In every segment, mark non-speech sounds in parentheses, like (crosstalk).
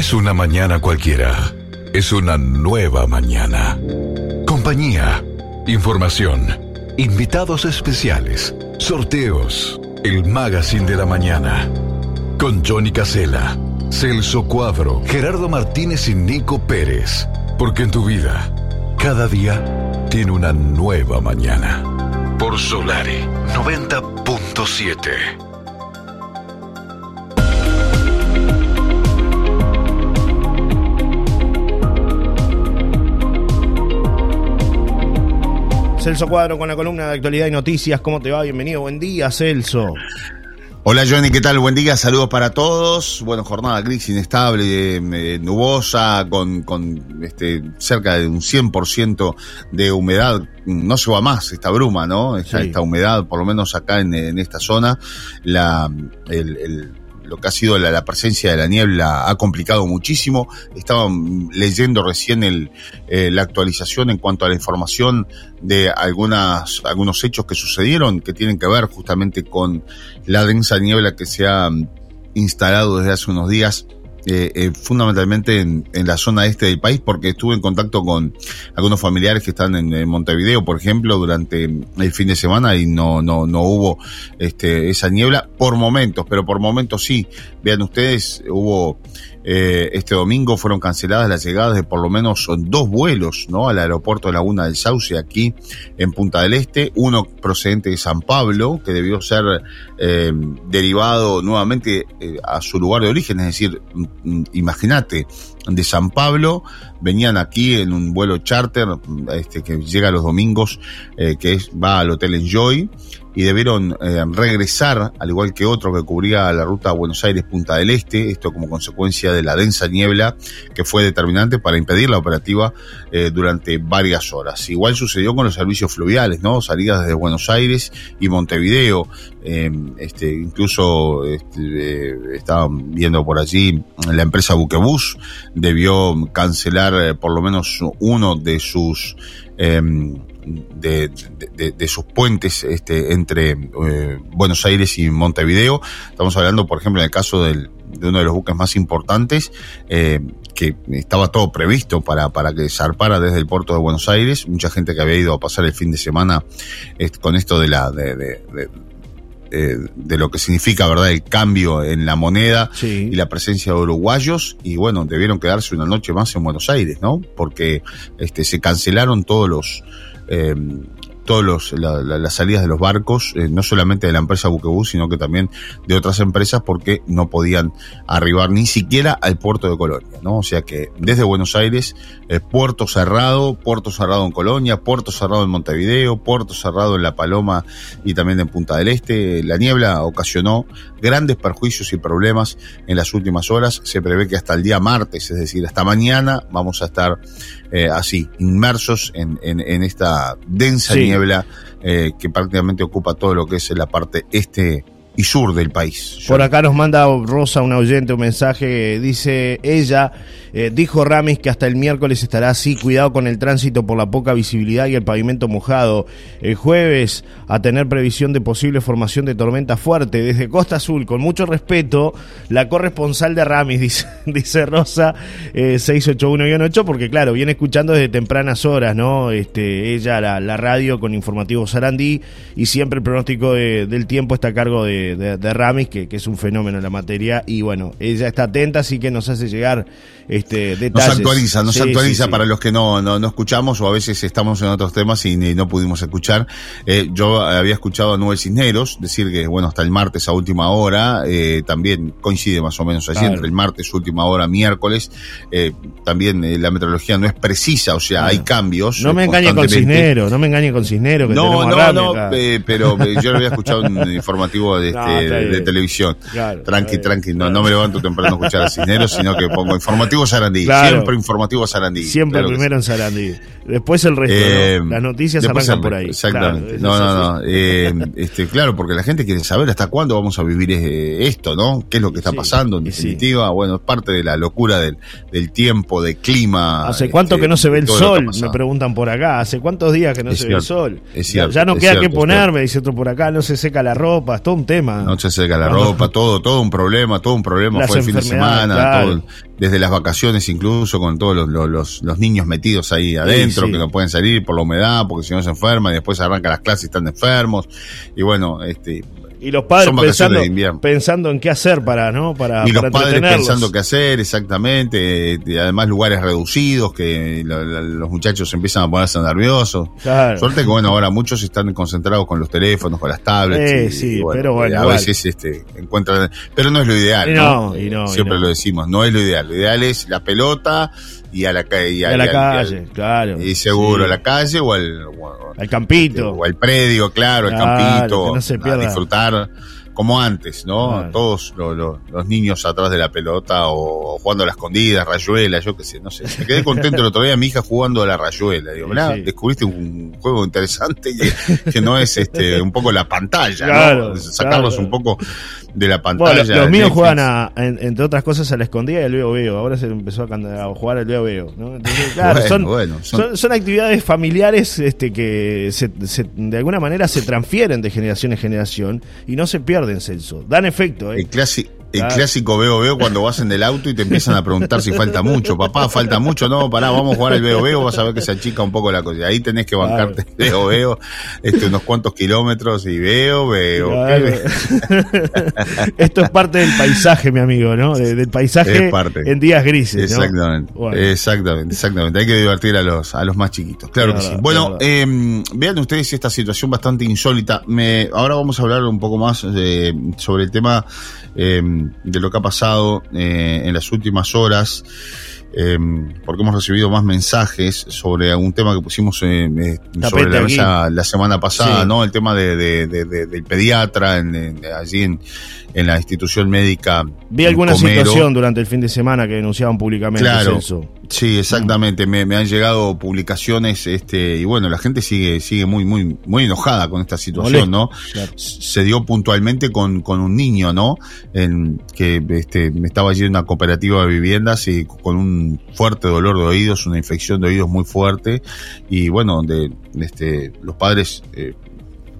es una mañana cualquiera. Es una nueva mañana. Compañía, información, invitados especiales, sorteos, el magazine de la mañana. Con Johnny Casella, Celso Cuadro, Gerardo Martínez y Nico Pérez. Porque en tu vida, cada día tiene una nueva mañana. Por Solari 90.7. Celso Cuadro con la columna de actualidad y noticias. ¿Cómo te va? Bienvenido. Buen día, Celso. Hola Johnny, ¿qué tal? Buen día, saludos para todos. Bueno, jornada gris, inestable, eh, nubosa, con, con este, cerca de un 100% de humedad. No se va más esta bruma, ¿no? Esta, esta humedad, por lo menos acá en, en esta zona. La, el, el lo que ha sido la, presencia de la niebla ha complicado muchísimo. Estaban leyendo recién el, eh, la actualización en cuanto a la información de algunas, algunos hechos que sucedieron que tienen que ver justamente con la densa niebla que se ha instalado desde hace unos días eh, eh, fundamentalmente en, la zona este del país, porque estuve en contacto con algunos familiares que están en, Montevideo, por ejemplo, durante el fin de semana y no, no, no hubo este, esa niebla por momentos, pero por momentos sí. Vean ustedes, hubo eh, este domingo fueron canceladas las llegadas de por lo menos dos vuelos ¿no? al aeropuerto de Laguna del Sauce aquí en Punta del Este, uno procedente de San Pablo, que debió ser eh, derivado nuevamente eh, a su lugar de origen, es decir, imagínate, de San Pablo, venían aquí en un vuelo charter este, que llega los domingos, que es, va al Hotel Enjoy, y debieron eh, regresar, al igual que otro que cubría la ruta Buenos Aires-Punta del Este, esto como consecuencia de la densa niebla que fue determinante para impedir la operativa eh, durante varias horas. Igual sucedió con los servicios fluviales, ¿no? Salidas desde Buenos Aires y Montevideo, eh, este, incluso este, estaban viendo por allí la empresa Buquebus debió cancelar por lo menos uno de sus de, de, sus puentes este, entre eh, Buenos Aires y Montevideo. Estamos hablando, por ejemplo, en el caso del, de uno de los buques más importantes, eh, que estaba todo previsto para, para que zarpara desde el puerto de Buenos Aires. Mucha gente que había ido a pasar el fin de semana con esto de la de, eh, de lo que significa, ¿verdad?, el cambio en la moneda y la presencia de uruguayos. Y bueno, debieron quedarse una noche más en Buenos Aires, ¿no? Porque este, se cancelaron todos los, eh, todas las salidas de los barcos, eh, no solamente de la empresa Buquebus, sino que también de otras empresas porque no podían arribar ni siquiera al puerto de Colonia, ¿no? O sea que desde Buenos Aires, eh, puerto cerrado, puerto cerrado en Colonia, puerto cerrado en Montevideo, puerto cerrado en La Paloma y también en Punta del Este. La niebla ocasionó grandes perjuicios y problemas en las últimas horas. Se prevé que hasta el día martes, es decir, hasta mañana, vamos a estar eh, así, inmersos en, en, esta densa niebla eh, que prácticamente ocupa todo lo que es la parte este sur del país. Por acá nos manda Rosa, un oyente, un mensaje, dice ella, eh, dijo Ramis que hasta el miércoles estará así, cuidado con el tránsito por la poca visibilidad y el pavimento mojado. El jueves a tener previsión de posible formación de tormenta fuerte desde Costa Azul, con mucho respeto, la corresponsal de Ramis, (laughs) dice, dice Rosa, eh, 681-8, porque claro, viene escuchando desde tempranas horas, ¿no? Este, ella la, radio con informativo Sarandí y siempre el pronóstico del tiempo está a cargo de de, Ramis, que, es un fenómeno en la materia, y bueno, ella está atenta, así que nos hace llegar este, detalles. Nos actualiza, nos actualiza para los que no, no, escuchamos o a veces estamos en otros temas y, no pudimos escuchar. Eh, yo había escuchado a Nubel Cisneros decir que, bueno, hasta el martes a última hora, eh, también coincide más o menos allí, entre el martes, última hora, miércoles, eh, también la meteorología no es precisa, o sea, hay cambios. No me engañe con Cisneros, no me engañe con Cisneros. no, no, no, pero yo lo había escuchado un (laughs) informativo de este, de televisión. tranqui, tranqui, no, no me levanto temprano a escuchar a Cisneros, sino que pongo informativo Sarandí. Siempre informativo Sarandí. Siempre primero en Sarandí. Después el resto, eh, Las noticias arrancan por ahí. Exactamente. no, no, no. Eh, este, claro, porque la gente quiere saber hasta cuándo vamos a vivir eh, esto, ¿no? ¿Qué es lo que está pasando? En definitiva, bueno, es parte de la locura del, del tiempo, del clima. ¿Hace cuánto este, que no se ve el sol? Me preguntan por acá. ¿Hace cuántos días que no se ve el sol? Es cierto, ya no queda que ponerme, dice otro por acá, no se seca la ropa, es todo un tema problema. No se seca la ropa, todo, todo un problema, todo un problema. Fue el fin de semana, desde las vacaciones incluso, con todos los, los, niños metidos ahí adentro, que no pueden salir por la humedad, porque si no se enferman, y después arrancan las clases y están enfermos. Y bueno, este y los padres pensando, pensando en qué hacer para, ¿no? Para, y los padres pensando qué hacer, exactamente. Y además lugares reducidos, que los muchachos empiezan a ponerse nerviosos. Suerte que bueno, ahora muchos están concentrados con los teléfonos, con las tablets. sí, pero bueno. A veces este, encuentran. Pero no es lo ideal. no, Siempre lo decimos, no es lo ideal. Lo ideal es la pelota y a la, y a, la calle, claro. Y seguro, a la calle o al, al campito. O al predio, claro, al campito. a disfrutar como antes, ¿no? Todos los niños atrás de la pelota o jugando a la escondida, rayuela, yo qué sé, no sé. Me quedé contento el otro día mi hija jugando a la rayuela. Digo, mirá, descubriste un juego interesante que, no es este un poco la pantalla, ¿no? Sacarlos un poco de la pantalla. los míos juegan, a, entre otras cosas, a la escondida y al veo veo. Ahora se empezó a, jugar al veo veo. ¿no? (laughs) claro, son, son, actividades familiares este, que de alguna manera se transfieren de generación en generación y no se pierden, Celso. Dan efecto. ¿eh? El, clásico el clásico veo veo cuando vas en el auto y te empiezan a preguntar si falta mucho. Papá, falta mucho. No, pará, vamos a jugar al veo veo. Vas a ver que se achica un poco la cosa. Ahí tenés que bancarte veo veo este, unos cuantos kilómetros y veo veo. (laughs) Esto es parte del paisaje, mi amigo, ¿no? del paisaje en días grises. Exactamente. Exactamente, exactamente. Hay que divertir a los, a los más chiquitos. Claro, que sí. Bueno, eh, vean ustedes esta situación bastante insólita. Me, ahora vamos a hablar un poco más de, sobre el tema eh, de lo que ha pasado eh, en las últimas horas, eh, porque hemos recibido más mensajes sobre un tema que pusimos sobre la mesa la semana pasada, ¿no? El tema de, del pediatra allí en, en la institución médica. Vi alguna situación durante el fin de semana que denunciaban públicamente claro, eso. Sí, exactamente. Me, han llegado publicaciones, este, y bueno, la gente sigue, sigue muy, muy, muy enojada con esta situación, ¿no? Se dio puntualmente con, con un niño, ¿no? En, que este, estaba allí en una cooperativa de viviendas y con un fuerte dolor de oídos, una infección de oídos muy fuerte, y bueno, donde este, los padres eh,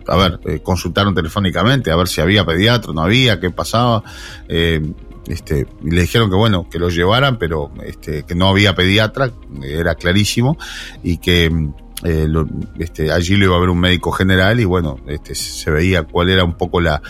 a ver, eh, consultaron telefónicamente a ver si había pediatra, no había, qué pasaba. Eh, este, le dijeron que bueno, que lo llevaran, pero este, que no había pediatra, era clarísimo, y que eh, este, allí lo iba a haber un médico general y bueno, este, se veía cuál era un poco la,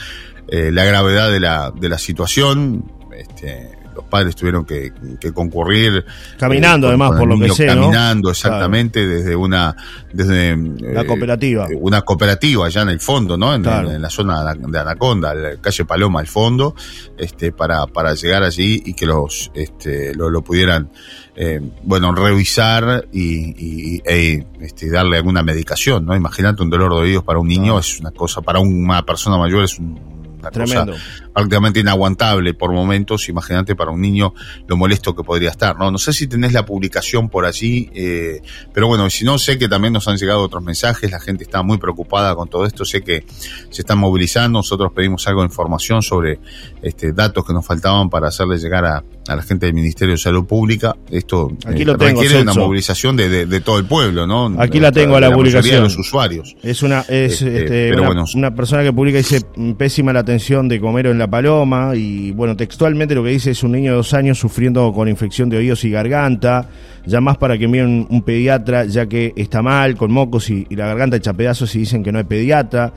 la gravedad de la, de la situación. Este, padres tuvieron que, concurrir caminando eh, además por lo que sé caminando exactamente desde una desde la cooperativa. eh, una cooperativa allá en el fondo no en, la zona de Anaconda la calle Paloma al fondo este para para llegar allí y que los este lo, pudieran eh, bueno revisar y, y e, este, darle alguna medicación no imagínate un dolor de oídos para un niño es una cosa para una persona mayor es un Tremendo. prácticamente inaguantable por momentos. Imagínate para un niño lo molesto que podría estar. No, no sé si tenés la publicación por allí, eh, pero bueno, si no, sé que también nos han llegado otros mensajes. La gente está muy preocupada con todo esto. Sé que se están movilizando. Nosotros pedimos algo de información sobre este, datos que nos faltaban para hacerle llegar a, a la gente del Ministerio de Salud Pública. Esto Aquí lo eh, tengo, requiere una movilización de, de, todo el pueblo, ¿no? Aquí la tengo a la, publicación. De los usuarios. Es una es este, este una, persona que publica dice pésima la atención de Comero en La Paloma y bueno, textualmente lo que dice es un niño de dos años sufriendo con infección de oídos y garganta. Ya más para que miren un pediatra ya que está mal con mocos y, y la garganta hecha pedazos y dicen que no hay pediatra.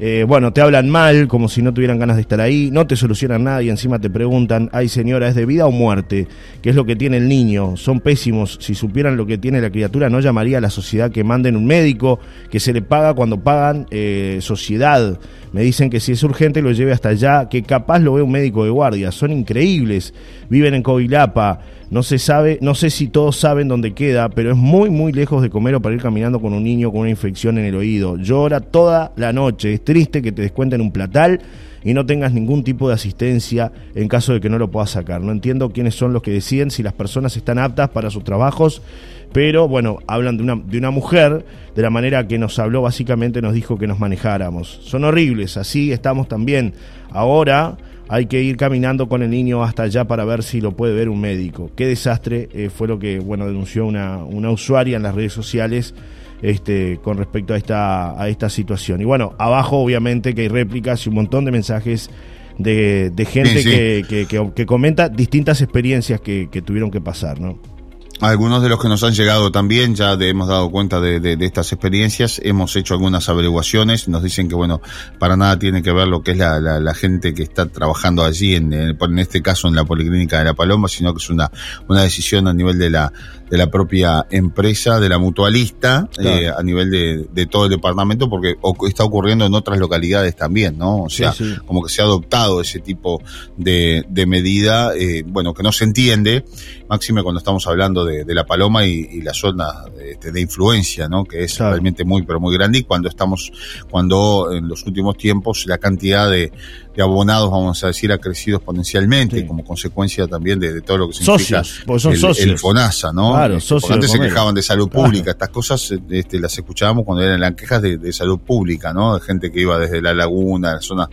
Eh, bueno, te hablan mal, como si no tuvieran ganas de estar ahí, no te solucionan nada y encima te preguntan, ay señora, ¿es de vida o muerte? ¿Qué es lo que tiene el niño? Son pésimos, si supieran lo que tiene la criatura, no llamaría a la sociedad que manden un médico, que se le paga cuando pagan eh, sociedad. Me dicen que si es urgente lo lleve hasta allá, que capaz lo ve un médico de guardia, son increíbles, viven en Covilapa. No se sabe, no sé si todos saben dónde queda, pero es muy, muy lejos de comer o para ir caminando con un niño con una infección en el oído. Llora toda la noche. Es triste que te descuenten un platal y no tengas ningún tipo de asistencia en caso de que no lo puedas sacar. No entiendo quiénes son los que deciden si las personas están aptas para sus trabajos, pero bueno, hablan de una, de una mujer, de la manera que nos habló, básicamente nos dijo que nos manejáramos. Son horribles, así estamos también. Ahora hay que ir caminando con el niño hasta allá para ver si lo puede ver un médico. Qué desastre eh, fue lo que bueno denunció una, una usuaria en las redes sociales este, con respecto a esta, a esta situación. Y bueno, abajo obviamente que hay réplicas y un montón de mensajes de, gente Que, que, comenta distintas experiencias que, que tuvieron que pasar, ¿no? Algunos de los que nos han llegado también ya hemos dado cuenta de, estas experiencias, hemos hecho algunas averiguaciones, nos dicen que bueno, para nada tiene que ver lo que es la, gente que está trabajando allí, en, en, este caso en la Policlínica de La Paloma, sino que es una, una decisión a nivel de la, de la propia empresa, de la mutualista, eh, a nivel de, todo el departamento, porque está ocurriendo en otras localidades también, ¿no? O sea, como que se ha adoptado ese tipo de, medida, eh, bueno, que no se entiende, máxime cuando estamos hablando de, la paloma y, la zona este, de, influencia, ¿no? Que es realmente muy, pero muy grande y cuando estamos, cuando en los últimos tiempos la cantidad de, abonados, vamos a decir, ha crecido exponencialmente como consecuencia también de, todo lo que significa socios, el, FONASA, ¿no? Claro, socios antes se quejaban de salud pública, estas cosas este, las escuchábamos cuando eran las quejas de, salud pública, ¿no? De gente que iba desde la laguna, las zonas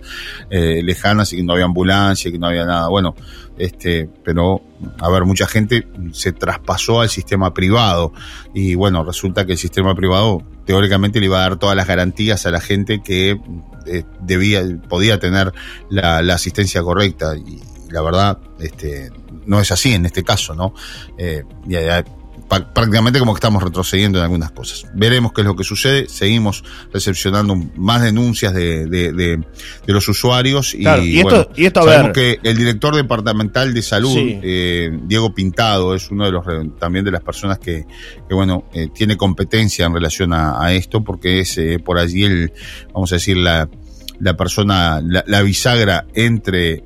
eh, lejanas y que no había ambulancia, que no había nada. Bueno, este, pero a ver, mucha gente se traspasó al sistema privado. Y bueno, resulta que el sistema privado teóricamente le iba a dar todas las garantías a la gente que eh, debía, podía tener la, asistencia correcta. Y la verdad, este, no es así en este caso, ¿no? Eh, prácticamente como que estamos retrocediendo en algunas cosas. Veremos qué es lo que sucede. Seguimos recepcionando más denuncias de, de, los usuarios y, esto, sabemos que el director departamental de salud, eh, Diego Pintado, es uno de los también de las personas que, que bueno, eh, tiene competencia en relación a, esto porque es eh, por allí el, vamos a decir, la, la persona, la, la bisagra entre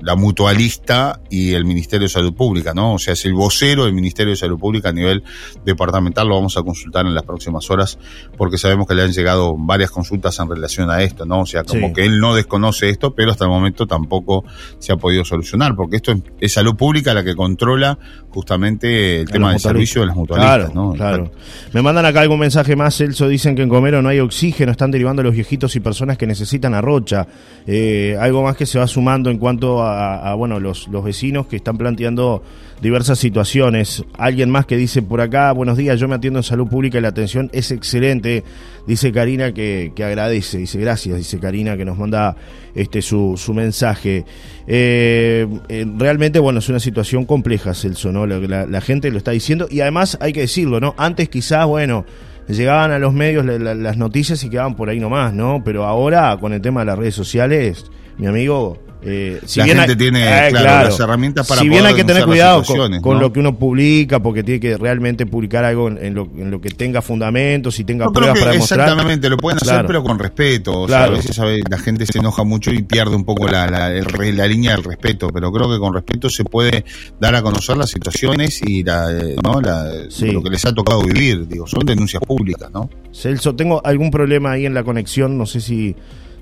la mutualista y el Ministerio de Salud Pública, ¿no? O sea, es el vocero del Ministerio de Salud Pública a nivel departamental, lo vamos a consultar en las próximas horas, porque sabemos que le han llegado varias consultas en relación a esto, ¿no? O sea, como que él no desconoce esto, pero hasta el momento tampoco se ha podido solucionar, porque esto es, salud pública la que controla justamente el tema del servicio de las mutualistas, ¿no? Claro. Me mandan acá algún mensaje más, Celso, dicen que en Comero no hay oxígeno, están derivando los viejitos y personas que necesitan arrocha. Eh, algo más que se va sumando en cuanto a a, bueno, los, los vecinos que están planteando diversas situaciones. Alguien más que dice por acá, buenos días, yo me atiendo en salud pública y la atención es excelente. Dice Karina que, agradece, dice gracias, dice Karina que nos manda este su, su mensaje. Eh, eh, realmente, bueno, es una situación compleja, Celso, ¿no? La, la, gente lo está diciendo y además hay que decirlo, ¿no? Antes quizás, bueno, llegaban a los medios las noticias y quedaban por ahí nomás, ¿no? Pero ahora con el tema de las redes sociales, mi amigo, eh, si la bien gente tiene eh, las herramientas para si bien hay que tener cuidado con, lo que uno publica porque tiene que realmente publicar algo en, lo, que tenga fundamentos y tenga pruebas para demostrar. exactamente lo pueden hacer pero con respeto a veces la gente se enoja mucho y pierde un poco la, la, línea del respeto pero creo que con respeto se puede dar a conocer las situaciones y la, eh, ¿no? lo que les ha tocado vivir digo son denuncias públicas no Celso tengo algún problema ahí en la conexión no sé si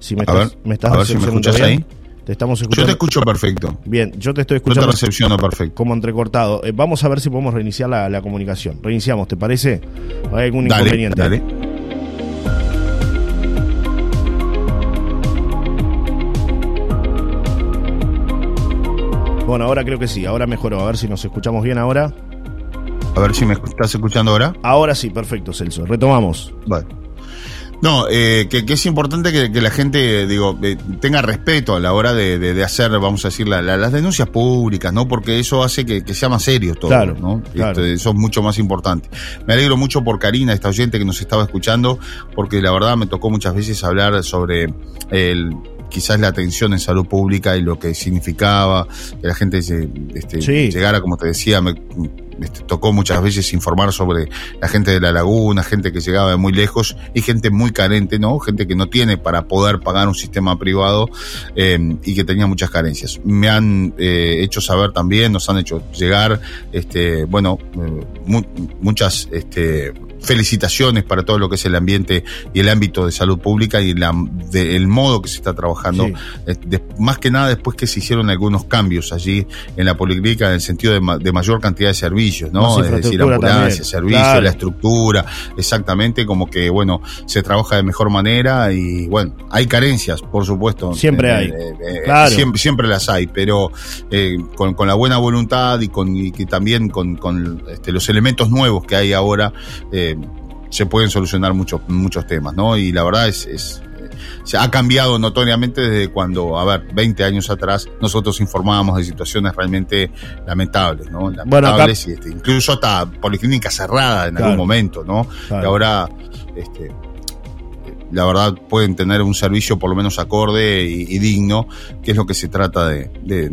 si me estás, me estás a ver si me escuchas ahí te estamos escuchando. Yo te escucho perfecto. Bien, yo te estoy escuchando. Yo te recepciono perfecto. Como entrecortado. Eh, vamos a ver si podemos reiniciar la, comunicación. Reiniciamos, ¿te parece? ¿Hay algún inconveniente? Dale. Bueno, ahora creo que sí, ahora mejoró. A ver si nos escuchamos bien ahora. A ver si me estás escuchando ahora. Ahora sí, perfecto, Celso. Retomamos. Vale. No, eh, que, es importante que, la gente, digo, eh, tenga respeto a la hora de, hacer, vamos a decir, las denuncias públicas, ¿no? Porque eso hace que, sea más serio todo, ¿no? Este, eso es mucho más importante. Me alegro mucho por Karina, esta oyente que nos estaba escuchando, porque la verdad me tocó muchas veces hablar sobre el quizás la atención en salud pública y lo que significaba que la gente este, llegara, como te decía, me, este, tocó muchas veces informar sobre la gente de la laguna, gente que llegaba de muy lejos y gente muy carente, ¿no? Gente que no tiene para poder pagar un sistema privado eh, y que tenía muchas carencias. Me han eh, hecho saber también, nos han hecho llegar, este, bueno, eh, muchas, este, felicitaciones para todo lo que es el ambiente y el ámbito de salud pública y la, el modo que se está trabajando. más que nada después que se hicieron algunos cambios allí en la policlínica en el sentido de, mayor cantidad de servicios, ¿no? Es decir, ambulancia, servicios, la estructura, exactamente, como que, bueno, se trabaja de mejor manera y, bueno, hay carencias, por supuesto. Siempre hay. siempre, siempre las hay, pero eh, con, la buena voluntad y con y también con, con este, los elementos nuevos que hay ahora, eh, se pueden solucionar muchos, muchos temas, ¿no? Y la verdad es, es se ha cambiado notoriamente desde cuando, a ver, 20 años atrás, nosotros informábamos de situaciones realmente lamentables, ¿no? Lamentables y este, incluso hasta policlínica cerrada en algún momento, ¿no? Y ahora, este, la verdad pueden tener un servicio por lo menos acorde y, digno, que es lo que se trata de, de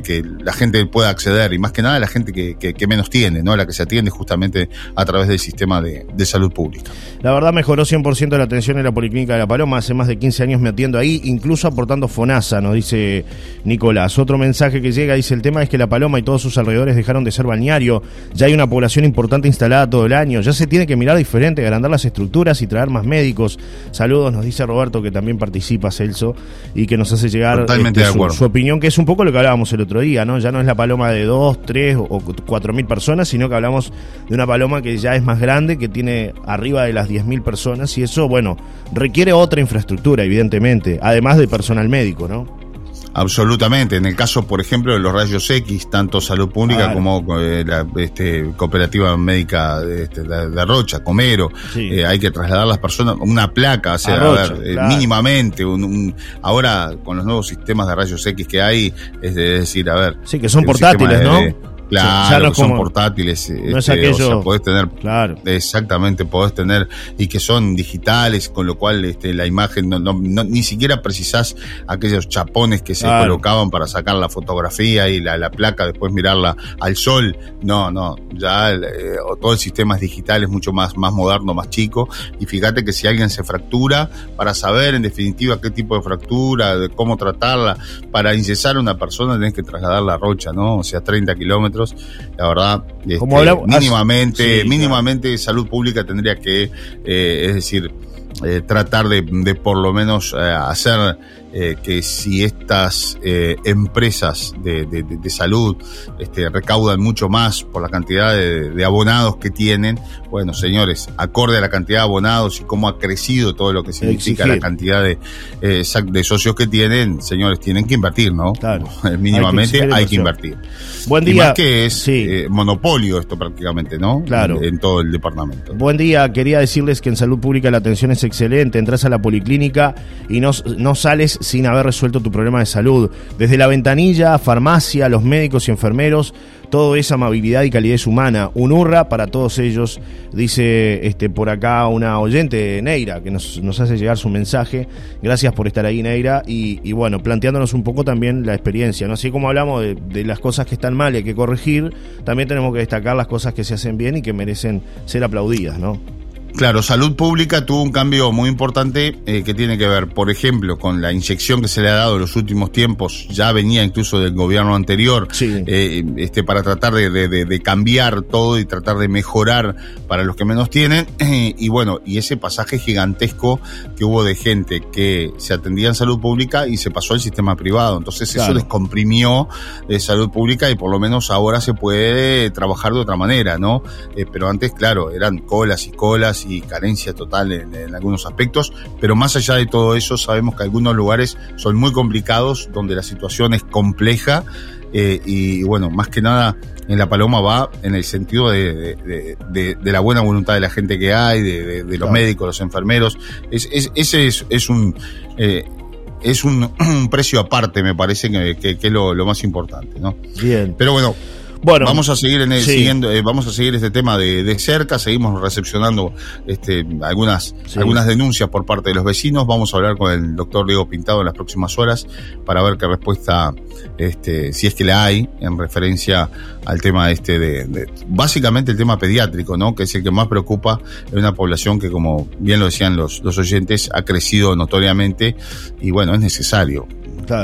que la gente pueda acceder y más que nada la gente que, que, menos tiene, ¿no? La que se atiende justamente a través del sistema de, de salud pública. La verdad mejoró 100% la atención en la Policlínica de La Paloma, hace más de 15 años me atiendo ahí, incluso aportando FONASA, nos dice Nicolás. Otro mensaje que llega dice el tema es que La Paloma y todos sus alrededores dejaron de ser balneario, ya hay una población importante instalada todo el año, ya se tiene que mirar diferente, agrandar las estructuras y traer más médicos. Saludos, nos dice Roberto que también participa Celso y que nos hace llegar este, su, su, opinión, que es un poco lo que hablábamos el otro día, ¿no? Ya no es la paloma de dos, tres o cuatro mil personas, sino que hablamos de una paloma que ya es más grande, que tiene arriba de las diez mil personas, y eso, bueno, requiere otra infraestructura, evidentemente, además de personal médico, ¿no? Absolutamente. En el caso, por ejemplo, de los rayos X, tanto salud pública como eh, la este, cooperativa médica este, de, Rocha, Comero, eh, hay que trasladar a las personas una placa, o sea, a, ver, eh, mínimamente. Un, ahora, con los nuevos sistemas de rayos X que hay, es, decir, a ver. Sí, que son portátiles, ¿no? Claro, son portátiles. No es este, aquello, podés tener, claro. exactamente, podés tener, y que son digitales, con lo cual este, la imagen, no, no, ni siquiera precisás aquellos chapones que se colocaban para sacar la fotografía y la, la, placa, después mirarla al sol. No, no, ya eh, todo el sistema es digital, es mucho más, más moderno, más chico. Y fíjate que si alguien se fractura, para saber en definitiva qué tipo de fractura, de cómo tratarla, para incesar a una persona tenés que trasladar la rocha, ¿no? O sea, 30 kilómetros la verdad, este, mínimamente, mínimamente salud pública tendría que, eh, es decir, eh, tratar de, de, por lo menos eh, hacer eh, que si estas eh, empresas de, de, de, salud este, recaudan mucho más por la cantidad de, abonados que tienen, bueno, señores, acorde a la cantidad de abonados y cómo ha crecido todo lo que significa la cantidad de, eh, de socios que tienen, señores, tienen que invertir, ¿no? Claro. (laughs) Mínimamente hay que, invertir. Buen día. Y más que es monopolio esto prácticamente, ¿no? Claro. En todo el departamento. Buen día, quería decirles que en salud pública la atención es excelente, entras a la policlínica y no, no sales sin haber resuelto tu problema de salud. Desde la ventanilla, farmacia, los médicos y enfermeros, todo es amabilidad y calidez humana. Un hurra para todos ellos, dice este, por acá una oyente, Neira, que nos, hace llegar su mensaje. Gracias por estar ahí, Neira. Y, bueno, planteándonos un poco también la experiencia. ¿no? Así como hablamos de, de, las cosas que están mal y hay que corregir, también tenemos que destacar las cosas que se hacen bien y que merecen ser aplaudidas, ¿no? Claro, salud pública tuvo un cambio muy importante eh, que tiene que ver, por ejemplo, con la inyección que se le ha dado en los últimos tiempos, ya venía incluso del gobierno anterior, eh, este, para tratar de, cambiar todo y tratar de mejorar para los que menos tienen. (clears throat) y bueno, y ese pasaje gigantesco que hubo de gente que se atendía en salud pública y se pasó al sistema privado. Entonces eso descomprimió de salud pública y por lo menos ahora se puede trabajar de otra manera, ¿no? Eh, pero antes, claro, eran colas y colas y carencia total en, algunos aspectos, pero más allá de todo eso sabemos que algunos lugares son muy complicados, donde la situación es compleja eh, y bueno, más que nada en La Paloma va en el sentido de, la buena voluntad de la gente que hay, de, los médicos, los enfermeros. Es, ese es, un... Eh, es un, (clears throat) precio aparte, me parece que, es lo, lo, más importante, ¿no? Bien. Pero bueno, bueno, vamos a seguir en el, siguiendo, eh, vamos a seguir este tema de, de, cerca, seguimos recepcionando este, algunas, algunas denuncias por parte de los vecinos. Vamos a hablar con el doctor Diego Pintado en las próximas horas para ver qué respuesta, este, si es que la hay, en referencia al tema este de, básicamente el tema pediátrico, ¿no? Que es el que más preocupa en una población que, como bien lo decían los, los oyentes, ha crecido notoriamente y bueno, es necesario.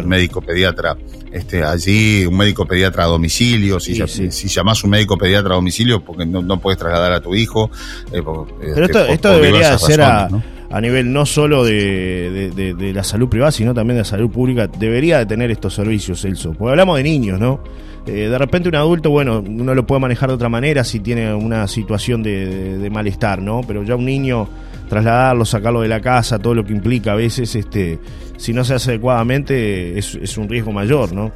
Médico pediatra este, allí un médico pediatra a domicilio, si, si llamás un médico pediatra a domicilio porque no, puedes trasladar a tu hijo. Eh, Pero este, esto, debería ser a, nivel no solo de, de, la salud privada, sino también de la salud pública. Debería de tener estos servicios, Celso. Porque hablamos de niños, ¿no? Eh, de repente un adulto, bueno, uno lo puede manejar de otra manera si tiene una situación de, malestar, ¿no? Pero ya un niño, trasladarlo, sacarlo de la casa, todo lo que implica a veces, este, si no se hace adecuadamente, es, un riesgo mayor, ¿no?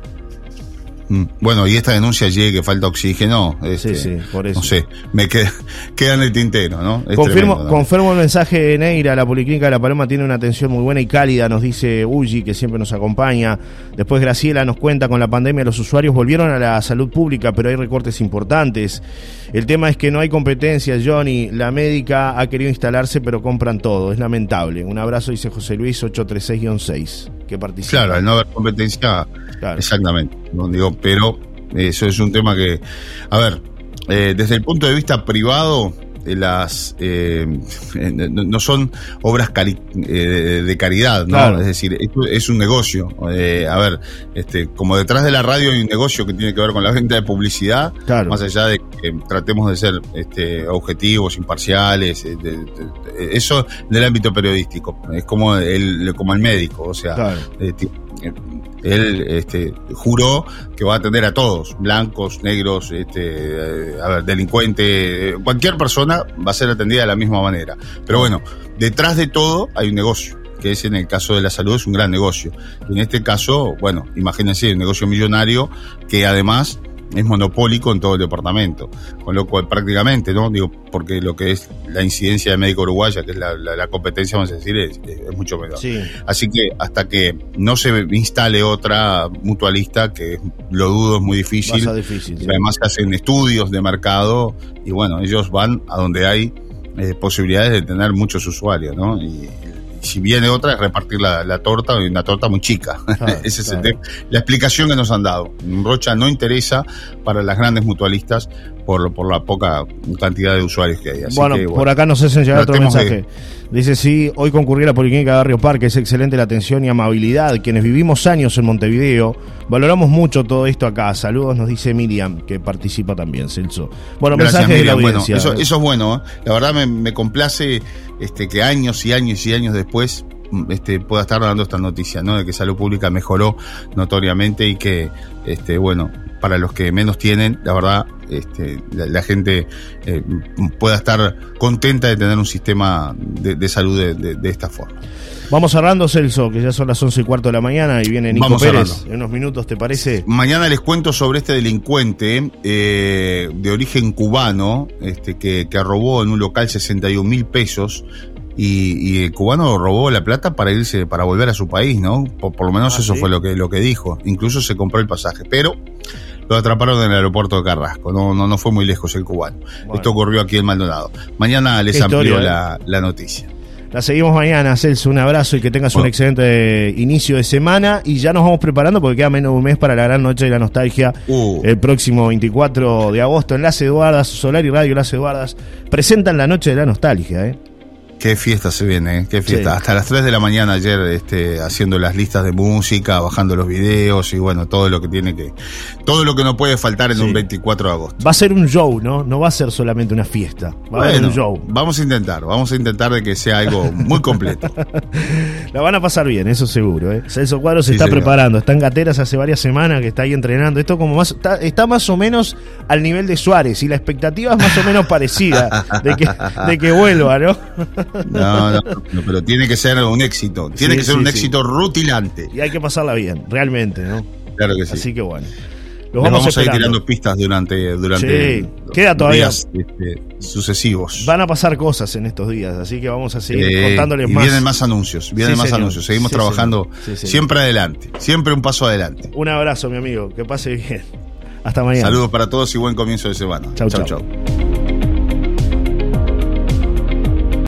Mm. Bueno, y esta denuncia llegue que falta oxígeno. Este, sí, sí, por eso. No sé, me queda, (laughs) queda en el tintero, ¿no? Es confirmo, tremendo, ¿no? confirmo el mensaje de Neira, la Policlínica de La Paloma tiene una atención muy buena y cálida, nos dice Uji, que siempre nos acompaña. Después Graciela nos cuenta, con la pandemia los usuarios volvieron a la salud pública, pero hay recortes importantes. El tema es que no hay competencia, Johnny. La médica ha querido instalarse, pero compran todo. Es lamentable. Un abrazo, dice José Luis 836-6, que participa. Claro, al no haber competencia, Claro. exactamente. No digo, pero eso es un tema que, a ver, eh, desde el punto de vista privado, las eh, (laughs) eh, no son obras cari- eh, de caridad, ¿no? Claro. Es decir, esto es un negocio. Eh, a ver, este, como detrás de la radio hay un negocio que tiene que ver con la venta de publicidad, Claro. más allá de que tratemos de ser este, objetivos, imparciales, eh, de- de- de- eso del ámbito periodístico, es como el, como el médico, o sea, Claro. Él este, juró que va a atender a todos, blancos, negros, este, eh, a ver, delincuente, eh, cualquier persona va a ser atendida de la misma manera. Pero bueno, detrás de todo hay un negocio que es en el caso de la salud es un gran negocio. En este caso, bueno, imagínense, un negocio millonario que además es monopólico en todo el departamento. Con lo cual prácticamente, ¿no? Digo, porque lo que es la incidencia de médico uruguaya, que es la, la- la competencia, vamos a decir, es, es mucho menor. Sí. Así que hasta que no se instale otra mutualista, que lo dudo es muy difícil, difícil. sí. además hacen estudios de mercado y bueno, ellos van a donde hay eh, posibilidades de tener muchos usuarios, ¿no? Y si viene otra es repartir la, la torta, una torta muy chica. Claro, (laughs) Ese es el tema. La explicación que nos han dado. Rocha no interesa para las grandes mutualistas por, lo- por la poca cantidad de usuarios que hay. Así bueno, que, por acá nos hacen llegar otro mensaje. Dice, sí, hoy concurrí a la Policlínica de Barrio Parque, es excelente la atención y amabilidad. Quienes vivimos años en Montevideo, valoramos mucho todo esto acá. Saludos, nos dice Miriam, que participa también, Celso. Bueno, Gracias, mensajes de la Miriam. Bueno, audiencia. eso, eso es bueno. ¿eh? La verdad me, me complace este, que años y años y años después este, pueda estar dando esta noticia, ¿no? De que salud pública mejoró notoriamente y que, este, bueno, para los que menos tienen, la verdad, este, la, la gente eh, pueda estar contenta de tener un sistema de, de salud de, de- de esta forma. Vamos cerrando, Celso, que ya son las once y cuarto de la mañana y viene Nico Vamos Pérez cerrando. en unos minutos, ¿te parece? Mañana les cuento sobre este delincuente eh, de origen cubano este, que, que robó en un local 61 mil pesos y, y el cubano robó la plata para irse, para volver a su país, ¿no? Por, por lo menos Ah, eso ¿sí? fue lo que, lo que dijo. Incluso se compró el pasaje, pero lo atraparon en el aeropuerto de Carrasco. No, no, no fue muy lejos el cubano. Bueno. Esto ocurrió aquí en Maldonado. Mañana les historia, ¿eh? la, la noticia. La seguimos mañana, Celso. Un abrazo y que tengas un excelente inicio de semana. Y ya nos vamos preparando porque queda menos de un mes para la gran noche de la nostalgia. Uh. El próximo 24 de agosto en Las Eduardas, Solar y Radio Las Eduardas presentan la noche de la nostalgia. ¿eh? Qué fiesta se viene, ¿eh? qué fiesta. Sí. Hasta las 3 de la mañana ayer este, haciendo las listas de música, bajando los videos y bueno, todo lo que tiene que. Todo lo que no puede faltar en Sí. un 24 de agosto. Va a ser un show, ¿no? No va a ser solamente una fiesta. Va a Bueno, un show. vamos a intentar, vamos a intentar de que sea algo muy completo. (laughs) La van a pasar bien, eso seguro. ¿eh? Celso Cuadro se Sí, está señor. preparando. Está en Gateras hace varias semanas que está ahí entrenando. Esto como más está, está más o menos al nivel de Suárez y la expectativa es más o menos parecida de que, de que vuelva, ¿no? (laughs) No, no, no, pero tiene que ser un éxito, tiene Sí, que ser sí, un sí. éxito rutilante. Y hay que pasarla bien, realmente, ¿no? Claro que sí. Así que bueno. Los vamos, vamos, a ir tirando pistas durante, durante Sí, los queda todavía. días este, sucesivos. Van a pasar cosas en estos días, así que vamos a seguir Eh, contándoles y más. vienen más anuncios, vienen Sí, más señor. anuncios. Seguimos Sí, trabajando siempre adelante, siempre un paso adelante. Un abrazo, mi amigo. Que pase bien. Hasta mañana. Saludos para todos y buen comienzo de semana. Chau, chau. chau. chau.